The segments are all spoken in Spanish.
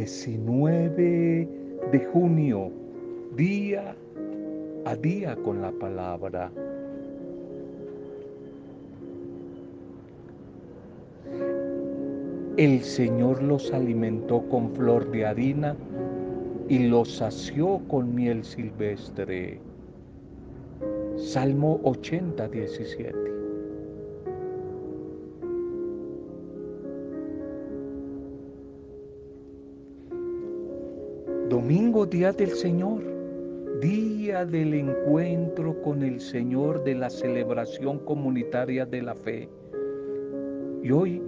19 de junio, día a día con la palabra. El Señor los alimentó con flor de harina y los sació con miel silvestre. Salmo 80, 17. Día del Señor, día del encuentro con el Señor de la celebración comunitaria de la fe. Y hoy,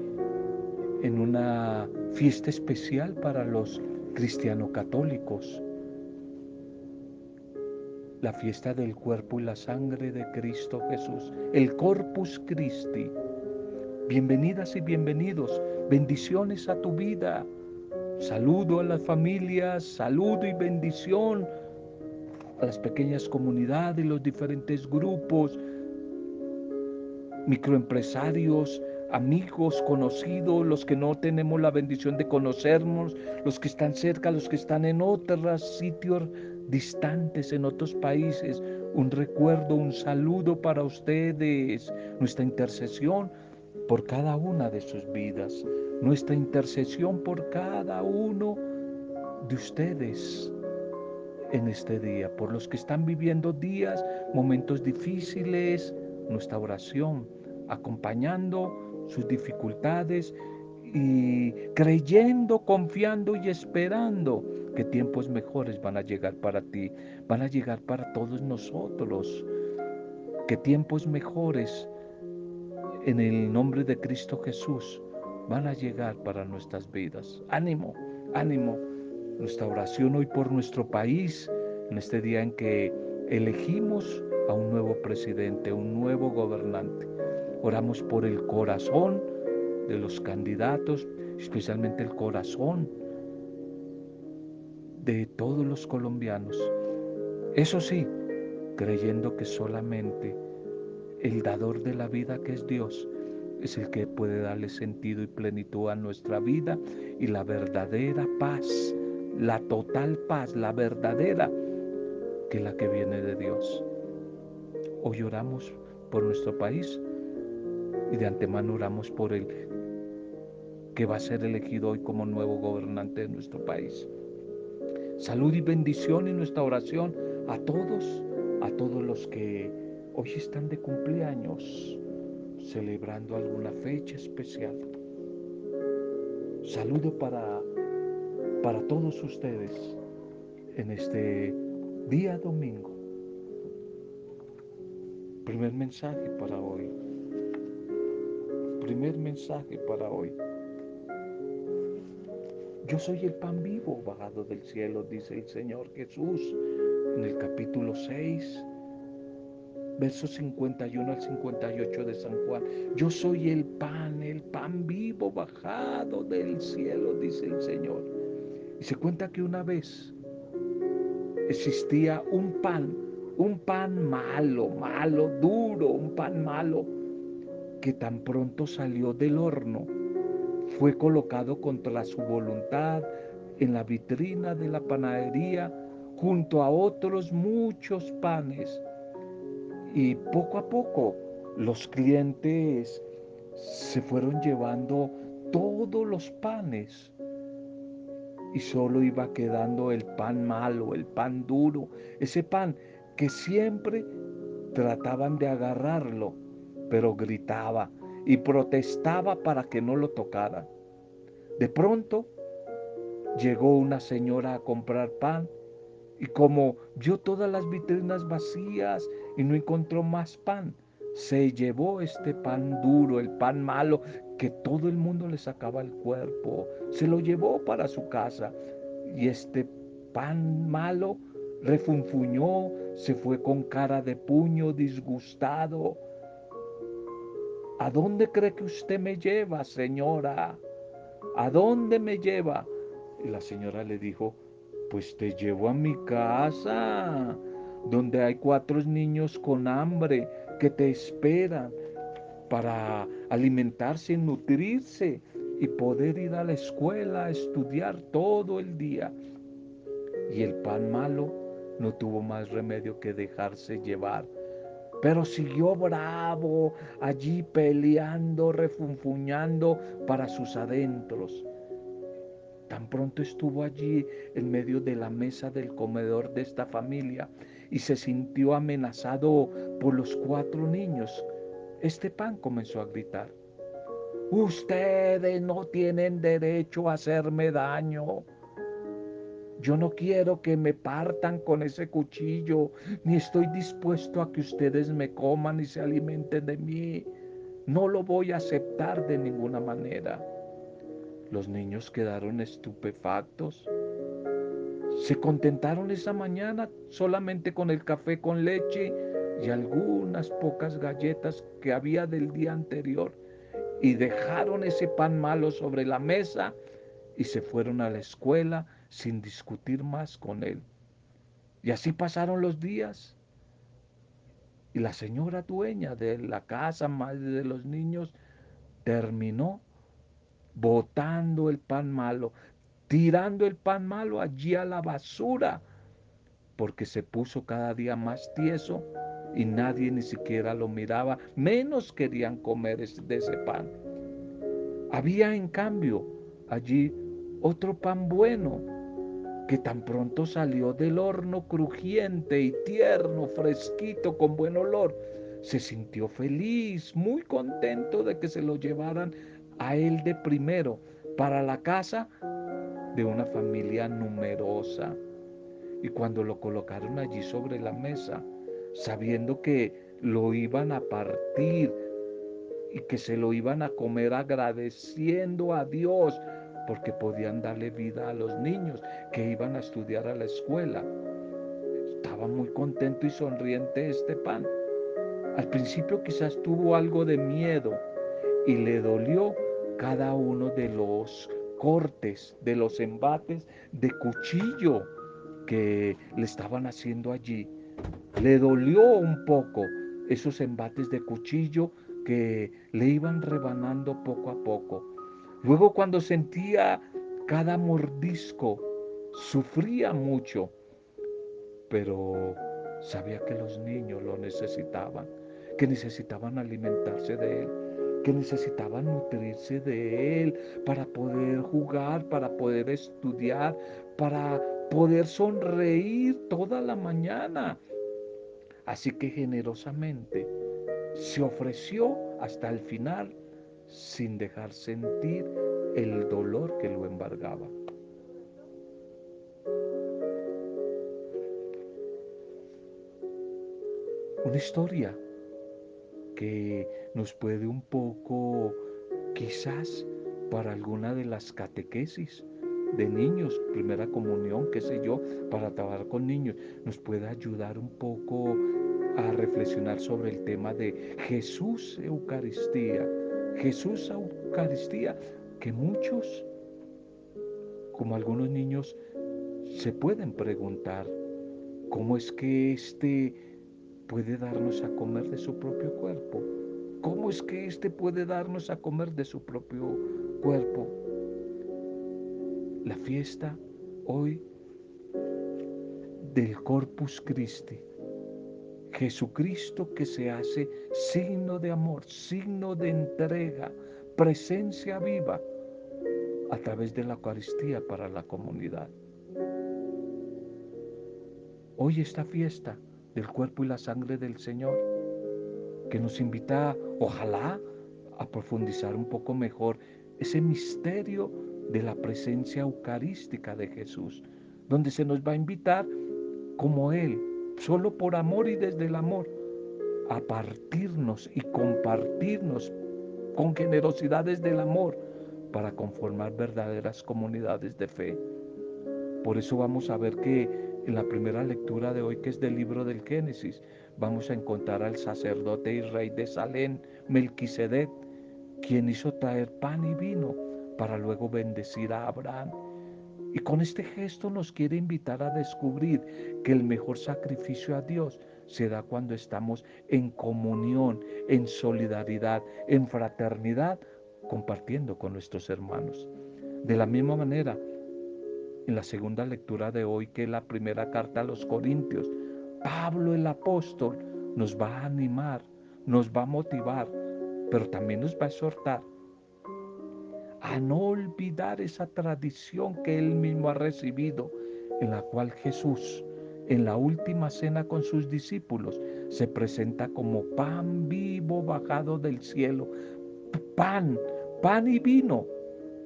en una fiesta especial para los cristiano católicos, la fiesta del cuerpo y la sangre de Cristo Jesús, el Corpus Christi. Bienvenidas y bienvenidos, bendiciones a tu vida. Saludo a las familias, saludo y bendición a las pequeñas comunidades, los diferentes grupos, microempresarios, amigos, conocidos, los que no tenemos la bendición de conocernos, los que están cerca, los que están en otros sitios distantes, en otros países. Un recuerdo, un saludo para ustedes, nuestra intercesión por cada una de sus vidas, nuestra intercesión por cada uno de ustedes en este día, por los que están viviendo días, momentos difíciles, nuestra oración, acompañando sus dificultades y creyendo, confiando y esperando que tiempos mejores van a llegar para ti, van a llegar para todos nosotros, que tiempos mejores en el nombre de Cristo Jesús van a llegar para nuestras vidas. Ánimo, ánimo. Nuestra oración hoy por nuestro país, en este día en que elegimos a un nuevo presidente, un nuevo gobernante. Oramos por el corazón de los candidatos, especialmente el corazón de todos los colombianos. Eso sí, creyendo que solamente el dador de la vida que es Dios es el que puede darle sentido y plenitud a nuestra vida y la verdadera paz, la total paz, la verdadera, que es la que viene de Dios. Hoy oramos por nuestro país y de antemano oramos por él, que va a ser elegido hoy como nuevo gobernante de nuestro país. Salud y bendición en nuestra oración a todos, a todos los que hoy están de cumpleaños, celebrando alguna fecha especial. Saludo para, para todos ustedes en este día domingo. Primer mensaje para hoy primer mensaje para hoy. Yo soy el pan vivo bajado del cielo, dice el Señor Jesús en el capítulo 6, versos 51 al 58 de San Juan. Yo soy el pan, el pan vivo bajado del cielo, dice el Señor. Y se cuenta que una vez existía un pan, un pan malo, malo, duro, un pan malo que tan pronto salió del horno, fue colocado contra su voluntad en la vitrina de la panadería junto a otros muchos panes. Y poco a poco los clientes se fueron llevando todos los panes y solo iba quedando el pan malo, el pan duro, ese pan que siempre trataban de agarrarlo pero gritaba y protestaba para que no lo tocara. De pronto llegó una señora a comprar pan y como vio todas las vitrinas vacías y no encontró más pan, se llevó este pan duro, el pan malo, que todo el mundo le sacaba el cuerpo, se lo llevó para su casa y este pan malo refunfuñó, se fue con cara de puño, disgustado, ¿A dónde cree que usted me lleva, señora? ¿A dónde me lleva? Y la señora le dijo, pues te llevo a mi casa, donde hay cuatro niños con hambre que te esperan para alimentarse y nutrirse. y poder ir a la escuela a estudiar todo el día. Y el pan malo no tuvo más remedio que dejarse llevar. Pero siguió bravo, allí peleando, refunfuñando para sus adentros. Tan pronto estuvo allí en medio de la mesa del comedor de esta familia y se sintió amenazado por los cuatro niños. Este pan comenzó a gritar. Ustedes no tienen derecho a hacerme daño. Yo no quiero que me partan con ese cuchillo, ni estoy dispuesto a que ustedes me coman y se alimenten de mí. No lo voy a aceptar de ninguna manera. Los niños quedaron estupefactos. Se contentaron esa mañana solamente con el café con leche y algunas pocas galletas que había del día anterior y dejaron ese pan malo sobre la mesa y se fueron a la escuela sin discutir más con él. Y así pasaron los días. Y la señora dueña de la casa, madre de los niños, terminó botando el pan malo, tirando el pan malo allí a la basura, porque se puso cada día más tieso y nadie ni siquiera lo miraba, menos querían comer de ese pan. Había en cambio allí otro pan bueno, que tan pronto salió del horno crujiente y tierno, fresquito, con buen olor, se sintió feliz, muy contento de que se lo llevaran a él de primero para la casa de una familia numerosa. Y cuando lo colocaron allí sobre la mesa, sabiendo que lo iban a partir y que se lo iban a comer agradeciendo a Dios porque podían darle vida a los niños que iban a estudiar a la escuela. Estaba muy contento y sonriente este pan. Al principio quizás tuvo algo de miedo y le dolió cada uno de los cortes, de los embates de cuchillo que le estaban haciendo allí. Le dolió un poco esos embates de cuchillo que le iban rebanando poco a poco. Luego cuando sentía cada mordisco, sufría mucho, pero sabía que los niños lo necesitaban, que necesitaban alimentarse de él, que necesitaban nutrirse de él para poder jugar, para poder estudiar, para poder sonreír toda la mañana. Así que generosamente se ofreció hasta el final sin dejar sentir el dolor que lo embargaba. Una historia nos puede un poco, quizás para alguna de las catequesis de niños, primera comunión, qué sé yo, para trabajar con niños, nos puede ayudar un poco a reflexionar sobre el tema de Jesús Eucaristía Jesús Eucaristía, que muchos, como algunos niños, se pueden preguntar, ¿cómo es que éste puede darnos a comer de su propio cuerpo? ¿Cómo es que éste puede darnos a comer de su propio cuerpo? La fiesta hoy del Corpus Christi Jesucristo que se hace signo de amor, signo de entrega, presencia viva a través de la Eucaristía para la comunidad. Hoy esta fiesta del cuerpo y la sangre del Señor, que nos invita, ojalá, a profundizar un poco mejor ese misterio de la presencia eucarística de Jesús, donde se nos va a invitar como Él solo por amor y desde el amor, a partirnos y compartirnos con generosidades del amor para conformar verdaderas comunidades de fe. Por eso vamos a ver que en la primera lectura de hoy, que es del libro del Génesis, vamos a encontrar al sacerdote y rey de Salén, Melquisedec, quien hizo traer pan y vino para luego bendecir a Abraham y con este gesto nos quiere invitar a descubrir que el mejor sacrificio a Dios se da cuando estamos en comunión, en solidaridad, en fraternidad compartiendo con nuestros hermanos. De la misma manera, en la segunda lectura de hoy, que es la primera carta a los Corintios, Pablo el apóstol nos va a animar, nos va a motivar, pero también nos va a exhortar a no olvidar esa tradición que él mismo ha recibido, en la cual Jesús, en la última cena con sus discípulos, se presenta como pan vivo bajado del cielo, pan, pan y vino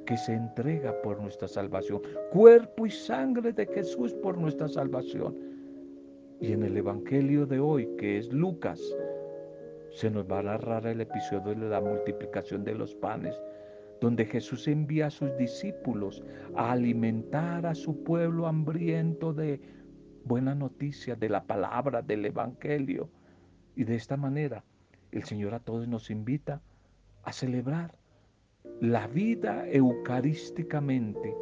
que se entrega por nuestra salvación, cuerpo y sangre de Jesús por nuestra salvación. Y en el Evangelio de hoy, que es Lucas, se nos va a narrar el episodio de la multiplicación de los panes, donde Jesús envía a sus discípulos a alimentar a su pueblo hambriento de buena noticia, de la palabra, del Evangelio. Y de esta manera, el Señor a todos nos invita a celebrar la vida eucarísticamente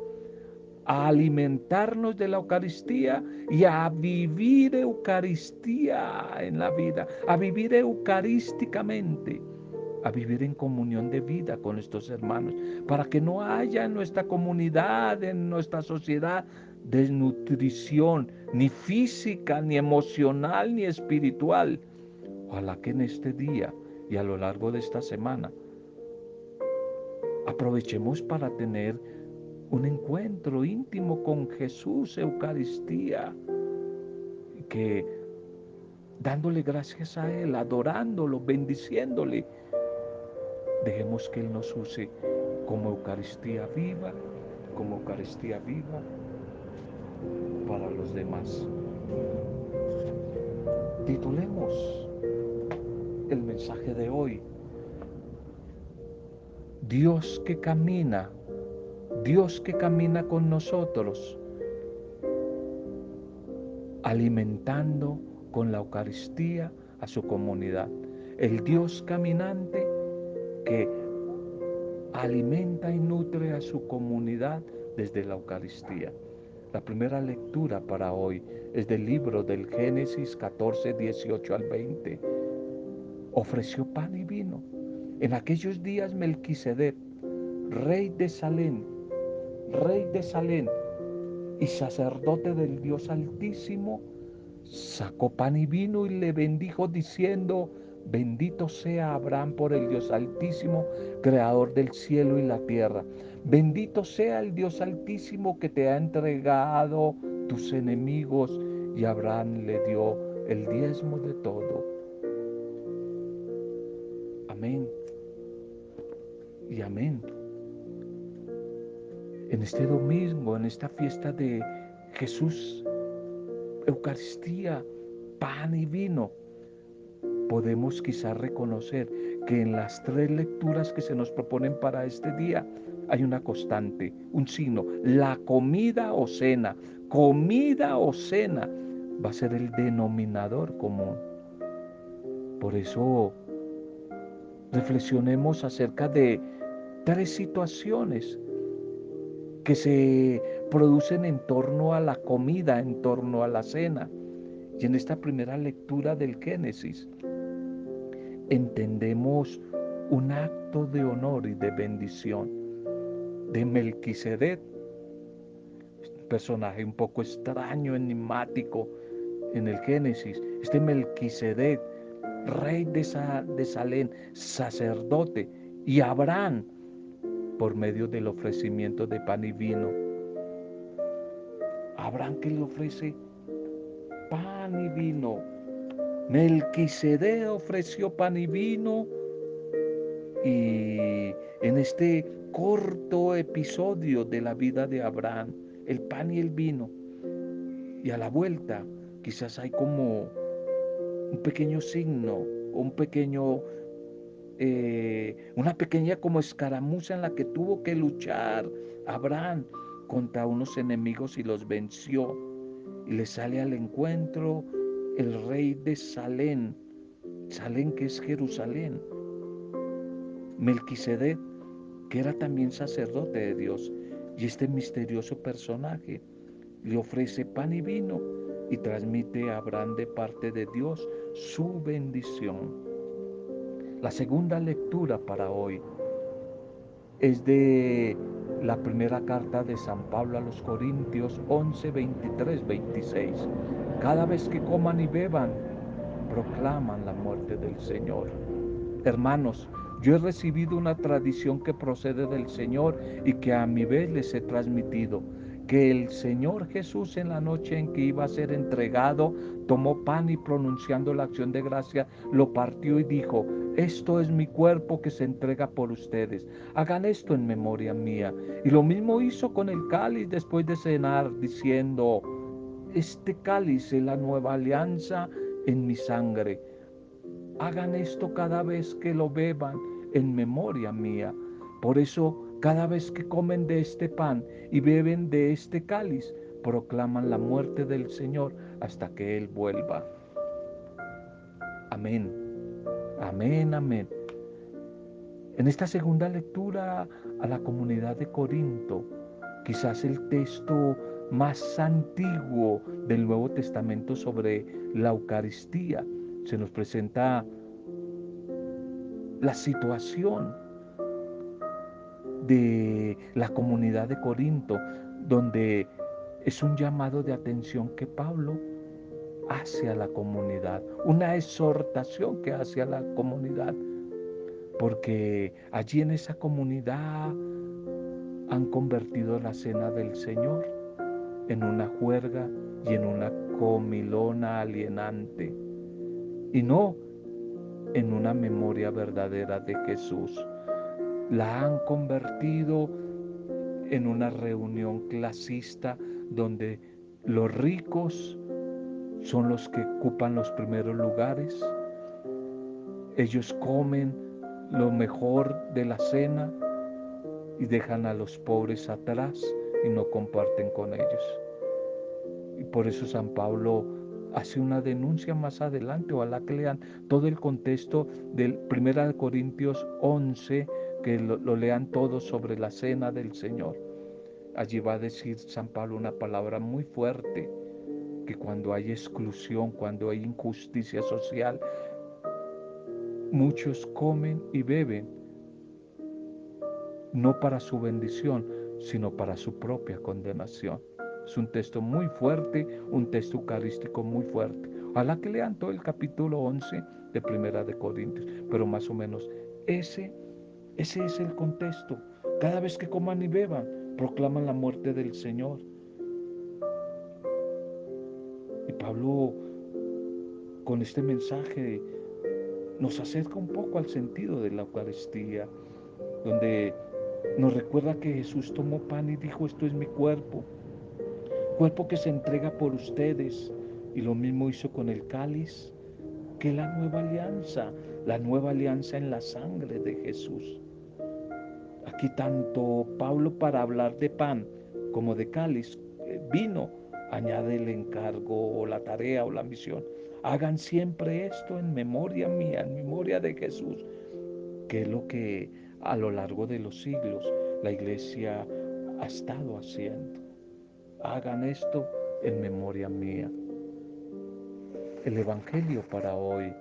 a alimentarnos de la Eucaristía y a vivir Eucaristía en la vida, a vivir eucarísticamente, a vivir en comunión de vida con nuestros hermanos, para que no haya en nuestra comunidad, en nuestra sociedad, desnutrición, ni física, ni emocional, ni espiritual. Ojalá que en este día y a lo largo de esta semana aprovechemos para tener un encuentro íntimo con Jesús, Eucaristía, que dándole gracias a Él, adorándolo, bendiciéndole, dejemos que Él nos use como Eucaristía viva, como Eucaristía viva para los demás. Titulemos el mensaje de hoy. Dios que camina Dios que camina con nosotros, alimentando con la Eucaristía a su comunidad. El Dios caminante que alimenta y nutre a su comunidad desde la Eucaristía. La primera lectura para hoy es del libro del Génesis 14, 18 al 20. Ofreció pan y vino. En aquellos días Melquisedec, rey de Salem, rey de Salén y sacerdote del Dios Altísimo, sacó pan y vino y le bendijo diciendo, bendito sea Abraham por el Dios Altísimo, creador del cielo y la tierra. Bendito sea el Dios Altísimo que te ha entregado tus enemigos y Abraham le dio el diezmo de todo. Y en este domingo, en esta fiesta de Jesús, Eucaristía, pan y vino, podemos quizás reconocer que en las tres lecturas que se nos proponen para este día hay una constante, un signo, la comida o cena, comida o cena va a ser el denominador común. Por eso reflexionemos acerca de tres situaciones que se producen en torno a la comida, en torno a la cena. Y en esta primera lectura del Génesis entendemos un acto de honor y de bendición de Melquisedec, un personaje un poco extraño, enigmático en el Génesis. Este Melquisedec, rey de, de Salén, sacerdote, y Abraham, por medio del ofrecimiento de pan y vino. Abraham que le ofrece pan y vino. Melquisede ofreció pan y vino y en este corto episodio de la vida de Abraham, el pan y el vino. Y a la vuelta quizás hay como un pequeño signo, un pequeño eh, una pequeña como escaramuza en la que tuvo que luchar Abraham contra unos enemigos y los venció. Y le sale al encuentro el rey de Salén, Salén que es Jerusalén, Melquisedec, que era también sacerdote de Dios. Y este misterioso personaje le ofrece pan y vino y transmite a Abraham de parte de Dios su bendición. La segunda lectura para hoy es de la primera carta de San Pablo a los Corintios 11, 23, 26. Cada vez que coman y beban, proclaman la muerte del Señor. Hermanos, yo he recibido una tradición que procede del Señor y que a mi vez les he transmitido que el Señor Jesús en la noche en que iba a ser entregado, tomó pan y pronunciando la acción de gracia, lo partió y dijo, esto es mi cuerpo que se entrega por ustedes. Hagan esto en memoria mía. Y lo mismo hizo con el cáliz después de cenar, diciendo, este cáliz es la nueva alianza en mi sangre. Hagan esto cada vez que lo beban en memoria mía. Por eso cada vez que comen de este pan y beben de este cáliz, proclaman la muerte del Señor hasta que Él vuelva. Amén. Amén, amén. En esta segunda lectura a la comunidad de Corinto, quizás el texto más antiguo del Nuevo Testamento sobre la Eucaristía, se nos presenta la situación de la comunidad de Corinto, donde es un llamado de atención que Pablo hace a la comunidad, una exhortación que hace a la comunidad, porque allí en esa comunidad han convertido la cena del Señor en una juerga y en una comilona alienante, y no en una memoria verdadera de Jesús la han convertido en una reunión clasista donde los ricos son los que ocupan los primeros lugares. Ellos comen lo mejor de la cena y dejan a los pobres atrás y no comparten con ellos. Y por eso San Pablo hace una denuncia más adelante, ojalá que lean todo el contexto del 1 Corintios 11, que lo, lean todos sobre la cena del Señor. Allí va a decir San Pablo una palabra muy fuerte, que cuando hay exclusión, cuando hay injusticia social, muchos comen y beben, no para su bendición, sino para su propia condenación. Es un texto muy fuerte, un texto eucarístico muy fuerte. Ojalá que lean todo el capítulo 11 de Primera de Corintios, pero más o menos ese ese es el contexto. Cada vez que coman y beban, proclaman la muerte del Señor. Y Pablo, con este mensaje, nos acerca un poco al sentido de la Eucaristía, donde nos recuerda que Jesús tomó pan y dijo, esto es mi cuerpo, cuerpo que se entrega por ustedes. Y lo mismo hizo con el cáliz, que la nueva alianza, la nueva alianza en la sangre de Jesús. Aquí tanto Pablo para hablar de pan como de cáliz, eh, vino, añade el encargo o la tarea o la misión. Hagan siempre esto en memoria mía, en memoria de Jesús, que es lo que a lo largo de los siglos la iglesia ha estado haciendo. Hagan esto en memoria mía. El Evangelio para hoy.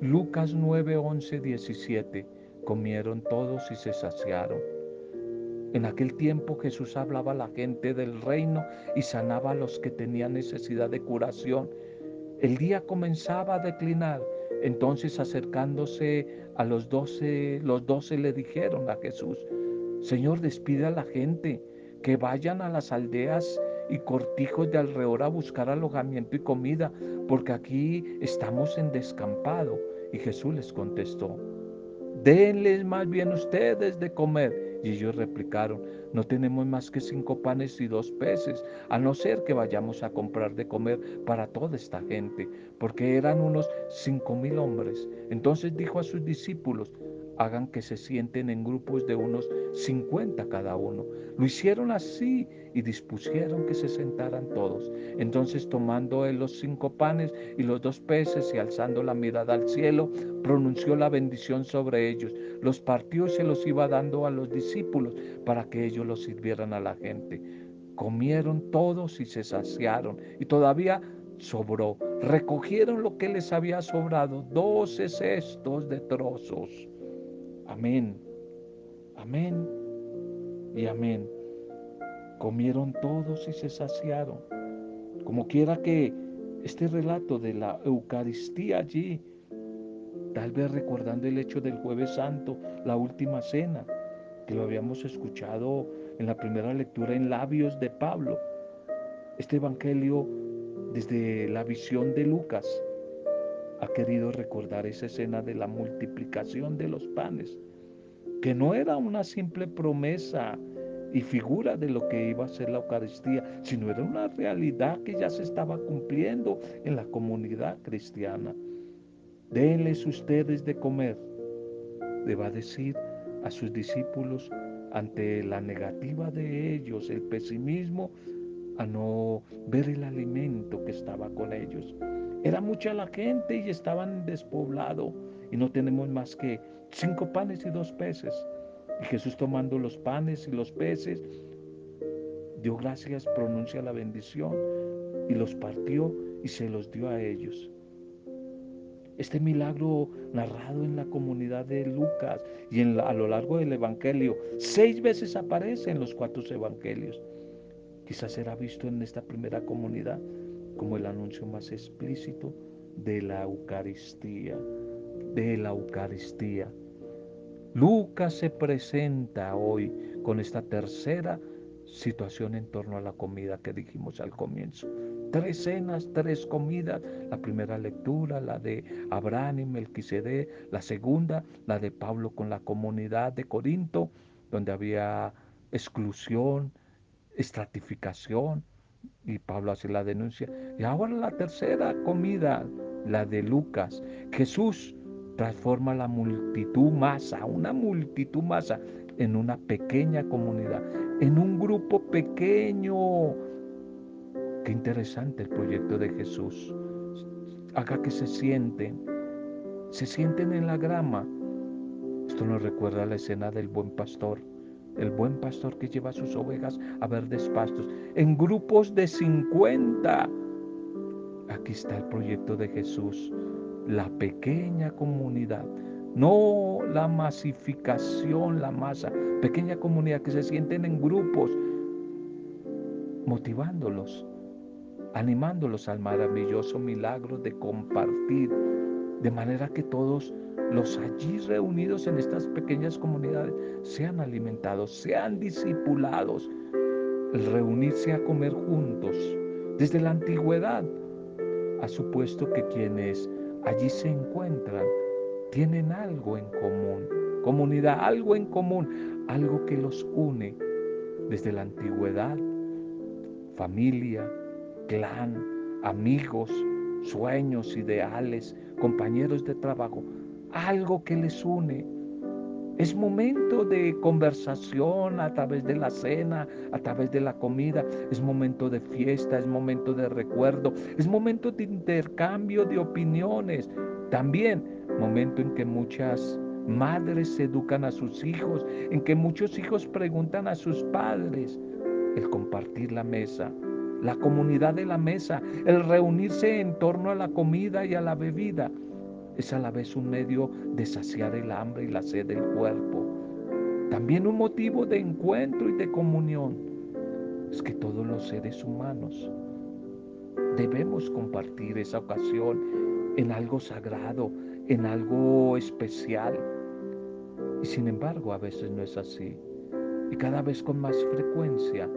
Lucas 9, 11, 17 Comieron todos y se saciaron. En aquel tiempo Jesús hablaba a la gente del reino y sanaba a los que tenían necesidad de curación. El día comenzaba a declinar. Entonces acercándose a los doce, los doce le dijeron a Jesús, Señor, despide a la gente, que vayan a las aldeas y cortijos de alrededor a buscar alojamiento y comida, porque aquí estamos en descampado. Y Jesús les contestó, denles más bien ustedes de comer. Y ellos replicaron, no tenemos más que cinco panes y dos peces, a no ser que vayamos a comprar de comer para toda esta gente, porque eran unos cinco mil hombres. Entonces dijo a sus discípulos, hagan que se sienten en grupos de unos 50 cada uno. Lo hicieron así y dispusieron que se sentaran todos. Entonces tomando él los cinco panes y los dos peces y alzando la mirada al cielo, pronunció la bendición sobre ellos. Los partió y se los iba dando a los discípulos para que ellos los sirvieran a la gente. Comieron todos y se saciaron y todavía sobró. Recogieron lo que les había sobrado, doce cestos de trozos. Amén. Amén y amén. Comieron todos y se saciaron. Como quiera que este relato de la Eucaristía allí, tal vez recordando el hecho del jueves santo, la última cena, que lo habíamos escuchado en la primera lectura en labios de Pablo. Este Evangelio, desde la visión de Lucas, ha querido recordar esa escena de la multiplicación de los panes, que no era una simple promesa y figura de lo que iba a ser la Eucaristía, sino era una realidad que ya se estaba cumpliendo en la comunidad cristiana. Denles ustedes de comer, le va a decir a sus discípulos ante la negativa de ellos, el pesimismo, a no ver el alimento que estaba con ellos. Era mucha la gente y estaban despoblado y no tenemos más que cinco panes y dos peces. Y Jesús tomando los panes y los peces, dio gracias, pronuncia la bendición y los partió y se los dio a ellos. Este milagro narrado en la comunidad de Lucas y a lo largo del Evangelio, seis veces aparece en los cuatro Evangelios. Quizás será visto en esta primera comunidad como el anuncio más explícito de la Eucaristía, de la Eucaristía. Lucas se presenta hoy con esta tercera situación en torno a la comida que dijimos al comienzo. Tres cenas, tres comidas. La primera lectura, la de Abraham y Melquisedec. La segunda, la de Pablo con la comunidad de Corinto, donde había exclusión, estratificación. Y Pablo hace la denuncia. Y ahora la tercera comida, la de Lucas. Jesús transforma la multitud masa, una multitud masa, en una pequeña comunidad, en un grupo pequeño. Qué interesante el proyecto de Jesús. Haga que se sienten, se sienten en la grama. Esto nos recuerda la escena del buen pastor, el buen pastor que lleva sus ovejas a verdes pastos, en grupos de 50. Aquí está el proyecto de Jesús la pequeña comunidad, no la masificación, la masa, pequeña comunidad que se sienten en grupos, motivándolos, animándolos al maravilloso milagro de compartir, de manera que todos los allí reunidos en estas pequeñas comunidades sean alimentados, sean discipulados, el reunirse a comer juntos. Desde la antigüedad ha supuesto que quienes allí se encuentran, tienen algo en común, comunidad, algo en común, algo que los une desde la antigüedad, familia, clan, amigos, sueños, ideales, compañeros de trabajo, algo que les une es momento de conversación a través de la cena, a través de la comida. Es momento de fiesta, es momento de recuerdo, es momento de intercambio de opiniones. También momento en que muchas madres educan a sus hijos, en que muchos hijos preguntan a sus padres. El compartir la mesa, la comunidad de la mesa, el reunirse en torno a la comida y a la bebida es a la vez un medio de saciar el hambre y la sed del cuerpo. También un motivo de encuentro y de comunión. Es que todos los seres humanos debemos compartir esa ocasión en algo sagrado, en algo especial. Y sin embargo a veces no es así. Y cada vez con más frecuencia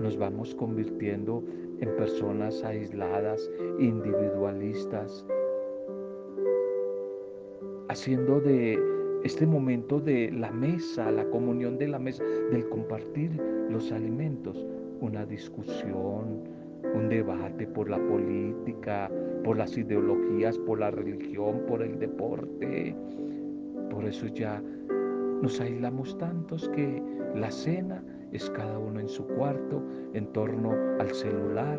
nos vamos convirtiendo en personas aisladas, individualistas, haciendo de este momento de la mesa, la comunión de la mesa, del compartir los alimentos, una discusión, un debate por la política, por las ideologías, por la religión, por el deporte. Por eso ya nos aislamos tantos que la cena es cada uno en su cuarto, en torno al celular,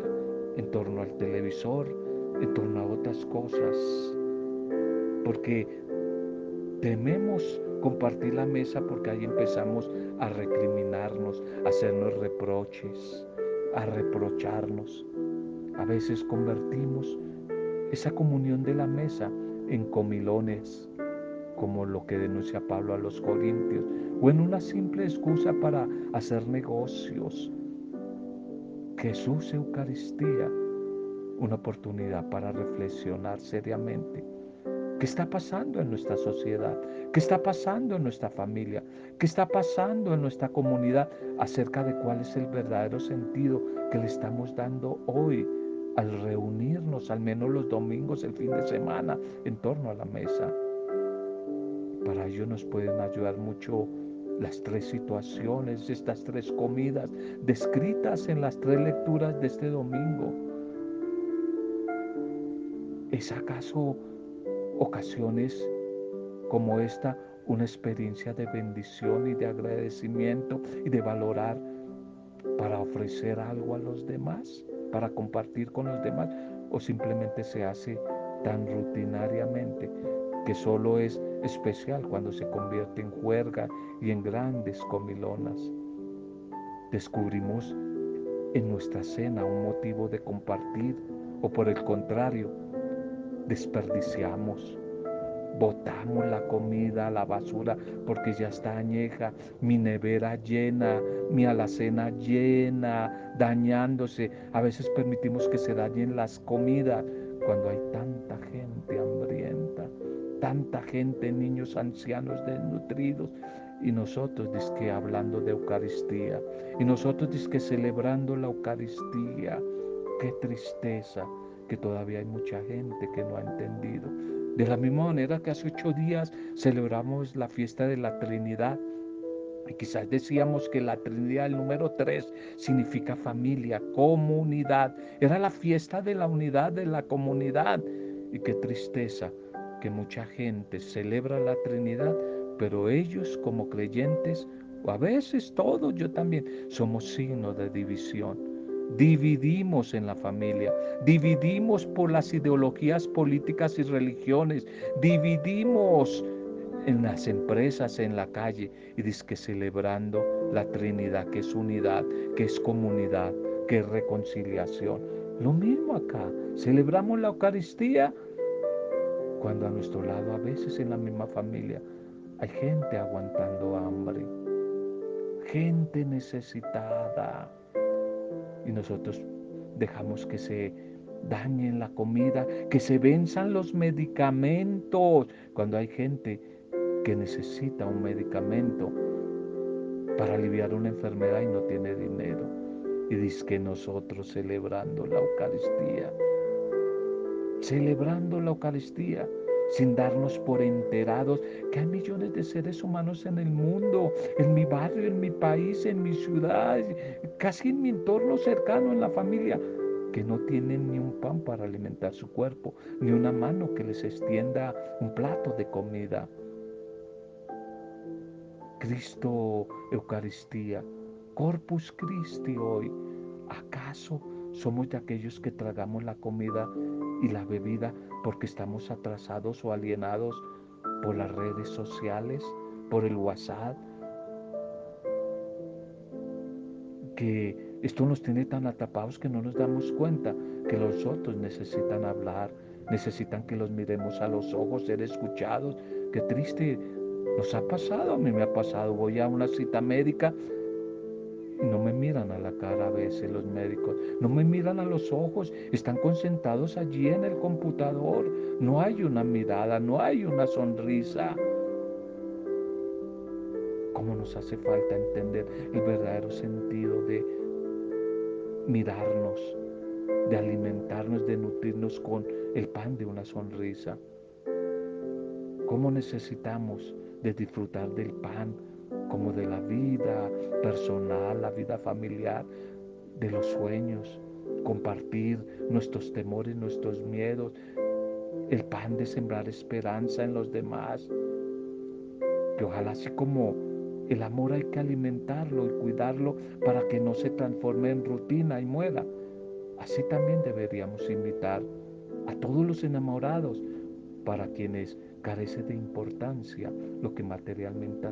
en torno al televisor, en torno a otras cosas. Porque tememos compartir la mesa porque ahí empezamos a recriminarnos, a hacernos reproches, a reprocharnos. A veces convertimos esa comunión de la mesa en comilones, como lo que denuncia Pablo a los Corintios, o en una simple excusa para hacer negocios. Jesús Eucaristía, una oportunidad para reflexionar seriamente ¿Qué está pasando en nuestra sociedad? ¿Qué está pasando en nuestra familia? ¿Qué está pasando en nuestra comunidad acerca de cuál es el verdadero sentido que le estamos dando hoy al reunirnos, al menos los domingos, el fin de semana, en torno a la mesa? Para ello nos pueden ayudar mucho las tres situaciones, estas tres comidas descritas en las tres lecturas de este domingo. ¿Es acaso ocasiones como esta una experiencia de bendición y de agradecimiento y de valorar para ofrecer algo a los demás, para compartir con los demás, o simplemente se hace tan rutinariamente que solo es especial cuando se convierte en juerga y en grandes comilonas. Descubrimos en nuestra cena un motivo de compartir o por el contrario, desperdiciamos. Botamos la comida a la basura porque ya está añeja, mi nevera llena, mi alacena llena, dañándose. A veces permitimos que se dañen las comidas cuando hay tanta gente hambrienta, tanta gente, niños, ancianos desnutridos. Y nosotros que hablando de Eucaristía, y nosotros que celebrando la Eucaristía. Qué tristeza que todavía hay mucha gente que no ha entendido. De la misma manera que hace ocho días celebramos la fiesta de la Trinidad. Y quizás decíamos que la Trinidad, el número tres, significa familia, comunidad. Era la fiesta de la unidad de la comunidad. Y qué tristeza que mucha gente celebra la Trinidad, pero ellos como creyentes, o a veces todos, yo también, somos signo de división dividimos en la familia, dividimos por las ideologías políticas y religiones, dividimos en las empresas, en la calle, y que celebrando la Trinidad, que es unidad, que es comunidad, que es reconciliación. Lo mismo acá, celebramos la Eucaristía cuando a nuestro lado, a veces en la misma familia, hay gente aguantando hambre, gente necesitada y nosotros dejamos que se dañen la comida, que se venzan los medicamentos, cuando hay gente que necesita un medicamento para aliviar una enfermedad y no tiene dinero. Y dice que nosotros celebrando la Eucaristía, celebrando la Eucaristía, sin darnos por enterados que hay millones de seres humanos en el mundo, en mi barrio, en mi país, en mi ciudad, casi en mi entorno cercano, en la familia, que no tienen ni un pan para alimentar su cuerpo, ni una mano que les extienda un plato de comida. Cristo, Eucaristía, Corpus Christi hoy, ¿acaso somos de aquellos que tragamos la comida y la bebida porque estamos atrasados o alienados por las redes sociales, por el WhatsApp, que esto nos tiene tan atrapados que no nos damos cuenta que los otros necesitan hablar, necesitan que los miremos a los ojos, ser escuchados. Qué triste nos ha pasado, a mí me ha pasado. Voy a una cita médica no me miran a la cara a veces los médicos, no me miran a los ojos, están concentrados allí en el computador, no hay una mirada, no hay una sonrisa. ¿Cómo nos hace falta entender el verdadero sentido de mirarnos, de alimentarnos, de nutrirnos con el pan de una sonrisa? ¿Cómo necesitamos de disfrutar del pan? Como de la vida personal, la vida familiar, de los sueños, compartir nuestros temores, nuestros miedos, el pan de sembrar esperanza en los demás. Que ojalá así como el amor hay que alimentarlo y cuidarlo para que no se transforme en rutina y muera. Así también deberíamos invitar a todos los enamorados para quienes carece de importancia lo que materialmente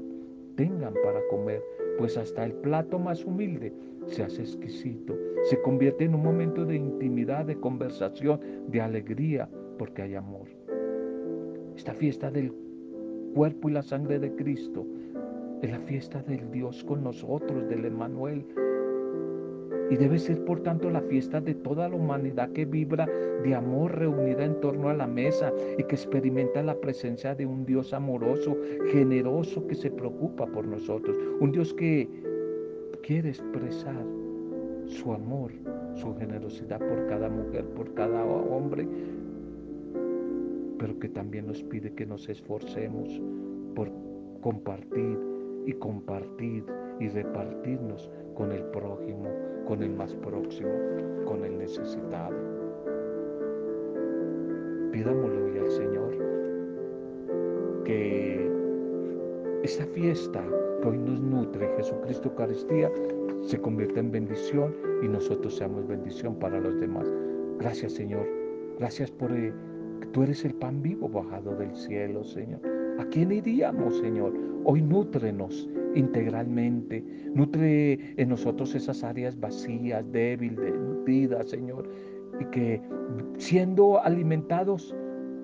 tengan para comer, pues hasta el plato más humilde se hace exquisito, se convierte en un momento de intimidad, de conversación, de alegría, porque hay amor. Esta fiesta del cuerpo y la sangre de Cristo. Es la fiesta del Dios con nosotros, del Emanuel. Y debe ser, por tanto, la fiesta de toda la humanidad que vibra de amor reunida en torno a la mesa y que experimenta la presencia de un Dios amoroso, generoso, que se preocupa por nosotros. Un Dios que quiere expresar su amor, su generosidad por cada mujer, por cada hombre, pero que también nos pide que nos esforcemos por compartir y compartir y repartirnos con el prójimo, con el más próximo, con el necesitado. Pidámosle hoy al Señor que esa fiesta que hoy nos nutre, Jesucristo Eucaristía, se convierta en bendición y nosotros seamos bendición para los demás. Gracias Señor, gracias por eh, tú eres el pan vivo bajado del cielo, Señor. ¿A quién iríamos, Señor? Hoy nútrenos integralmente, nutre en nosotros esas áreas vacías, débiles, nutridas, Señor, y que siendo alimentados,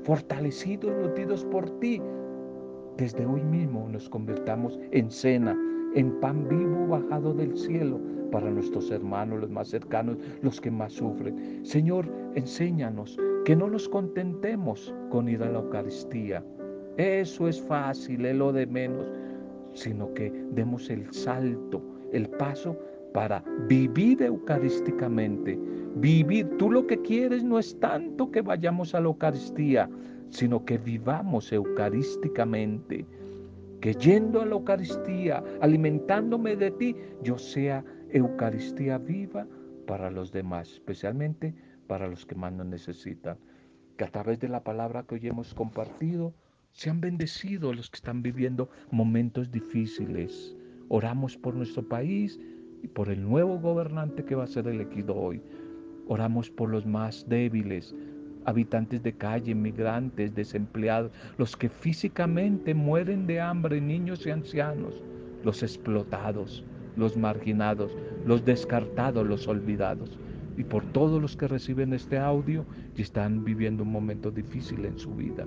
fortalecidos, nutridos por ti, desde hoy mismo nos convirtamos en cena, en pan vivo bajado del cielo para nuestros hermanos, los más cercanos, los que más sufren. Señor, enséñanos que no nos contentemos con ir a la Eucaristía. Eso es fácil, es lo de menos, sino que demos el salto, el paso para vivir eucarísticamente. Vivir, tú lo que quieres no es tanto que vayamos a la Eucaristía, sino que vivamos eucarísticamente. Que yendo a la Eucaristía, alimentándome de ti, yo sea Eucaristía viva para los demás, especialmente para los que más nos necesitan. Que a través de la palabra que hoy hemos compartido, sean bendecidos los que están viviendo momentos difíciles. Oramos por nuestro país y por el nuevo gobernante que va a ser elegido hoy. Oramos por los más débiles, habitantes de calle, migrantes, desempleados, los que físicamente mueren de hambre, niños y ancianos, los explotados, los marginados, los descartados, los olvidados. Y por todos los que reciben este audio y están viviendo un momento difícil en su vida.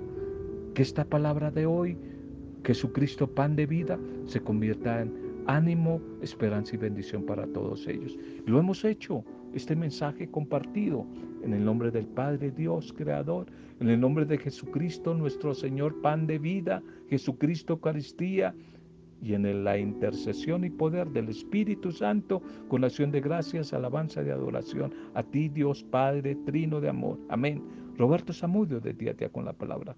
Que esta palabra de hoy, Jesucristo pan de vida, se convierta en ánimo, esperanza y bendición para todos ellos. Lo hemos hecho, este mensaje compartido, en el nombre del Padre Dios Creador, en el nombre de Jesucristo nuestro Señor, pan de vida, Jesucristo Eucaristía, y en la intercesión y poder del Espíritu Santo, con acción de gracias, alabanza y adoración a ti, Dios Padre, Trino de amor. Amén. Roberto Zamudio, de día a con la palabra.